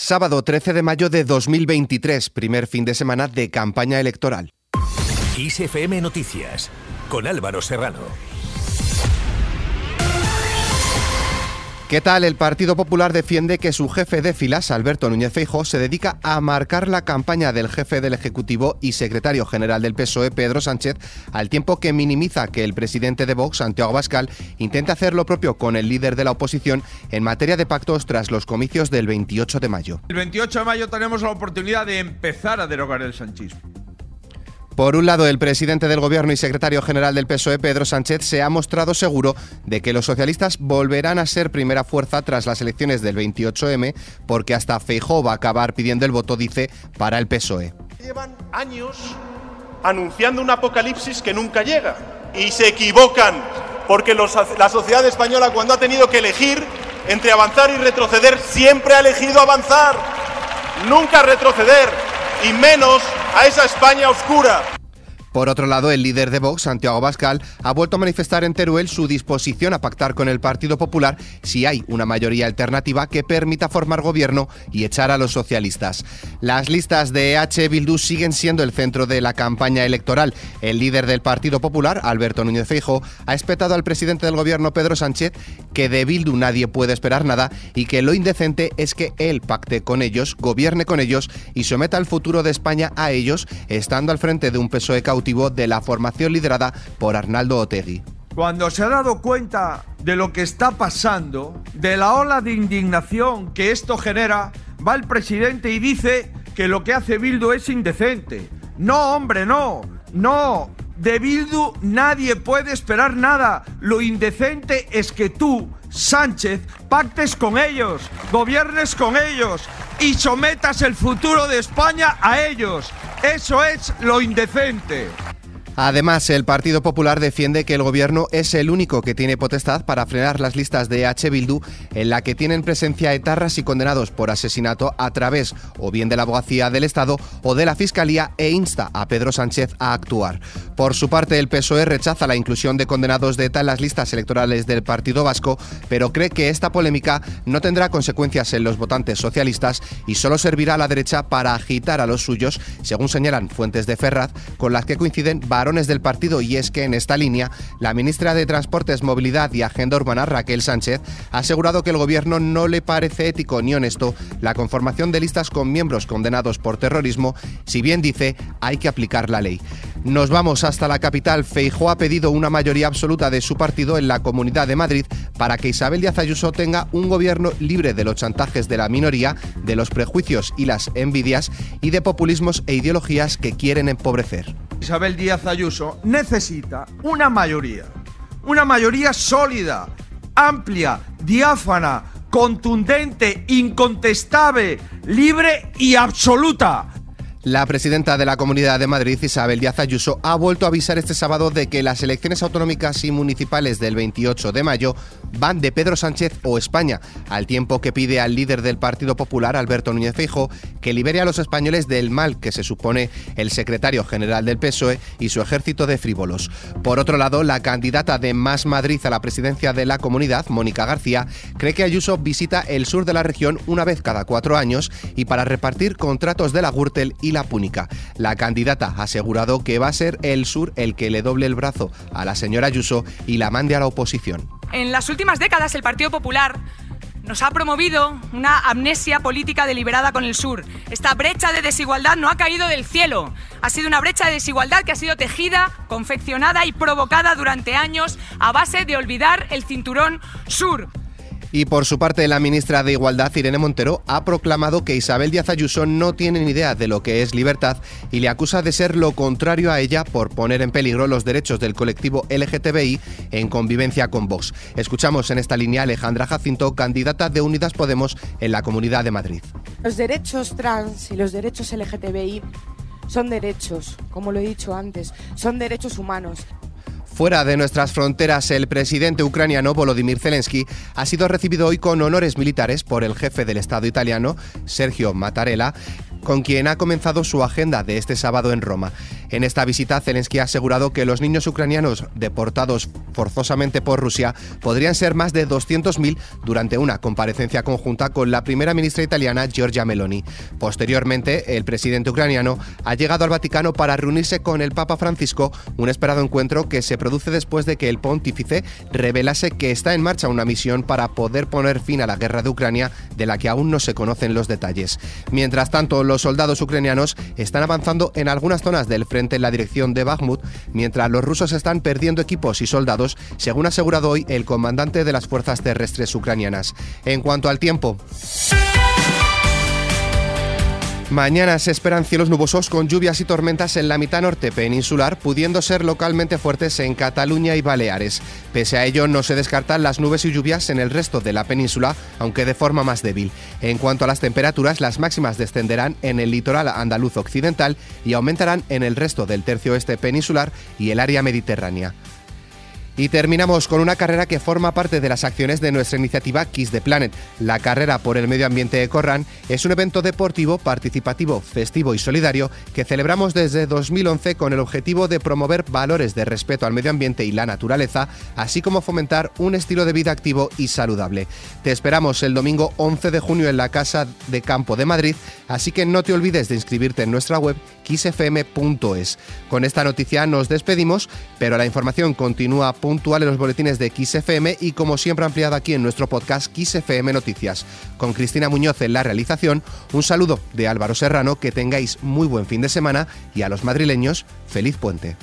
Sábado 13 de mayo de 2023, primer fin de semana de campaña electoral. ISFM Noticias, con Álvaro Serrano. ¿Qué tal? El Partido Popular defiende que su jefe de filas, Alberto Núñez Feijóo, se dedica a marcar la campaña del jefe del Ejecutivo y secretario general del PSOE, Pedro Sánchez, al tiempo que minimiza que el presidente de Vox, Santiago Abascal, intente hacer lo propio con el líder de la oposición en materia de pactos tras los comicios del 28 de mayo. El 28 de mayo tenemos la oportunidad de empezar a derogar el sanchismo. Por un lado, el presidente del Gobierno y secretario general del PSOE, Pedro Sánchez, se ha mostrado seguro de que los socialistas volverán a ser primera fuerza tras las elecciones del 28M, porque hasta Feijóo va a acabar pidiendo el voto, dice, para el PSOE. Llevan años anunciando un apocalipsis que nunca llega y se equivocan, porque la sociedad española cuando ha tenido que elegir entre avanzar y retroceder, siempre ha elegido avanzar, nunca retroceder, y menos a esa España oscura. Por otro lado, el líder de Vox, Santiago Bascal, ha vuelto a manifestar en Teruel su disposición a pactar con el Partido Popular si hay una mayoría alternativa que permita formar gobierno y echar a los socialistas. Las listas de H. Bildu siguen siendo el centro de la campaña electoral. El líder del Partido Popular, Alberto Núñez Feijo, ha espetado al presidente del gobierno, Pedro Sánchez, que de Bildu nadie puede esperar nada y que lo indecente es que él pacte con ellos, gobierne con ellos y someta el futuro de España a ellos, estando al frente de un PSOE cautivo de la formación liderada por Arnaldo Otegui. Cuando se ha dado cuenta de lo que está pasando, de la ola de indignación que esto genera, va el presidente y dice que lo que hace Bildu es indecente. No, hombre, no, no. De Bildu nadie puede esperar nada. Lo indecente es que tú, Sánchez, pactes con ellos, gobiernes con ellos y sometas el futuro de España a ellos. Eso es lo indecente. Además, el Partido Popular defiende que el gobierno es el único que tiene potestad para frenar las listas de H. Bildu en la que tienen presencia etarras y condenados por asesinato a través o bien de la abogacía del Estado o de la Fiscalía e insta a Pedro Sánchez a actuar. Por su parte, el PSOE rechaza la inclusión de condenados de ETA en las listas electorales del Partido Vasco, pero cree que esta polémica no tendrá consecuencias en los votantes socialistas y solo servirá a la derecha para agitar a los suyos, según señalan fuentes de Ferraz, con las que coinciden del partido y es que en esta línea la ministra de Transportes, Movilidad y Agenda Urbana, Raquel Sánchez, ha asegurado que el gobierno no le parece ético ni honesto la conformación de listas con miembros condenados por terrorismo, si bien dice hay que aplicar la ley. Nos vamos hasta la capital. Feijó ha pedido una mayoría absoluta de su partido en la Comunidad de Madrid para que Isabel Díaz Ayuso tenga un gobierno libre de los chantajes de la minoría, de los prejuicios y las envidias y de populismos e ideologías que quieren empobrecer. Isabel Díaz Ayuso necesita una mayoría, una mayoría sólida, amplia, diáfana, contundente, incontestable, libre y absoluta. La presidenta de la Comunidad de Madrid, Isabel Díaz Ayuso, ha vuelto a avisar este sábado de que las elecciones autonómicas y municipales del 28 de mayo van de Pedro Sánchez o España, al tiempo que pide al líder del Partido Popular, Alberto Núñez Feijóo, que libere a los españoles del mal que se supone el secretario general del PSOE y su ejército de frívolos. Por otro lado, la candidata de Más Madrid a la presidencia de la comunidad, Mónica García, cree que Ayuso visita el sur de la región una vez cada cuatro años y para repartir contratos de la Gürtel y la Púnica. La candidata ha asegurado que va a ser el sur el que le doble el brazo a la señora Ayuso y la mande a la oposición. En las últimas décadas el Partido Popular nos ha promovido una amnesia política deliberada con el sur. Esta brecha de desigualdad no ha caído del cielo. Ha sido una brecha de desigualdad que ha sido tejida, confeccionada y provocada durante años a base de olvidar el cinturón sur. Y por su parte, la ministra de Igualdad, Irene Montero, ha proclamado que Isabel Díaz Ayuso no tiene ni idea de lo que es libertad y le acusa de ser lo contrario a ella por poner en peligro los derechos del colectivo LGTBI en convivencia con Vox. Escuchamos en esta línea a Alejandra Jacinto, candidata de Unidas Podemos en la Comunidad de Madrid. Los derechos trans y los derechos LGTBI son derechos, como lo he dicho antes, son derechos humanos Fuera de nuestras fronteras, el presidente ucraniano Volodymyr Zelensky ha sido recibido hoy con honores militares por el jefe del Estado italiano, Sergio Mattarella, con quien ha comenzado su agenda de este sábado en Roma. En esta visita, Zelensky ha asegurado que los niños ucranianos deportados forzosamente por Rusia podrían ser más de 200.000 durante una comparecencia conjunta con la primera ministra italiana Giorgia Meloni. Posteriormente, el presidente ucraniano ha llegado al Vaticano para reunirse con el Papa Francisco, un esperado encuentro que se produce después de que el pontífice revelase que está en marcha una misión para poder poner fin a la guerra de Ucrania, de la que aún no se conocen los detalles. Mientras tanto, los soldados ucranianos están avanzando en algunas zonas del frente en la dirección de Bakhmut, mientras los rusos están perdiendo equipos y soldados, según ha asegurado hoy el comandante de las fuerzas terrestres ucranianas. En cuanto al tiempo, Mañana se esperan cielos nubosos con lluvias y tormentas en la mitad norte peninsular, pudiendo ser localmente fuertes en Cataluña y Baleares. Pese a ello, no se descartan las nubes y lluvias en el resto de la península, aunque de forma más débil. En cuanto a las temperaturas, las máximas descenderán en el litoral andaluz occidental y aumentarán en el resto del tercio oeste peninsular y el área mediterránea. Y terminamos con una carrera que forma parte de las acciones de nuestra iniciativa Kiss the Planet. La carrera por el medio ambiente de Corran es un evento deportivo, participativo, festivo y solidario que celebramos desde 2011 con el objetivo de promover valores de respeto al medio ambiente y la naturaleza, así como fomentar un estilo de vida activo y saludable. Te esperamos el domingo 11 de junio en la Casa de Campo de Madrid, así que no te olvides de inscribirte en nuestra web kissfm.es. Con esta noticia nos despedimos, pero la información continúa puntual en los boletines de XFM y como siempre ampliada aquí en nuestro podcast XFM Noticias. Con Cristina Muñoz en la realización, un saludo de Álvaro Serrano, que tengáis muy buen fin de semana y a los madrileños, feliz puente.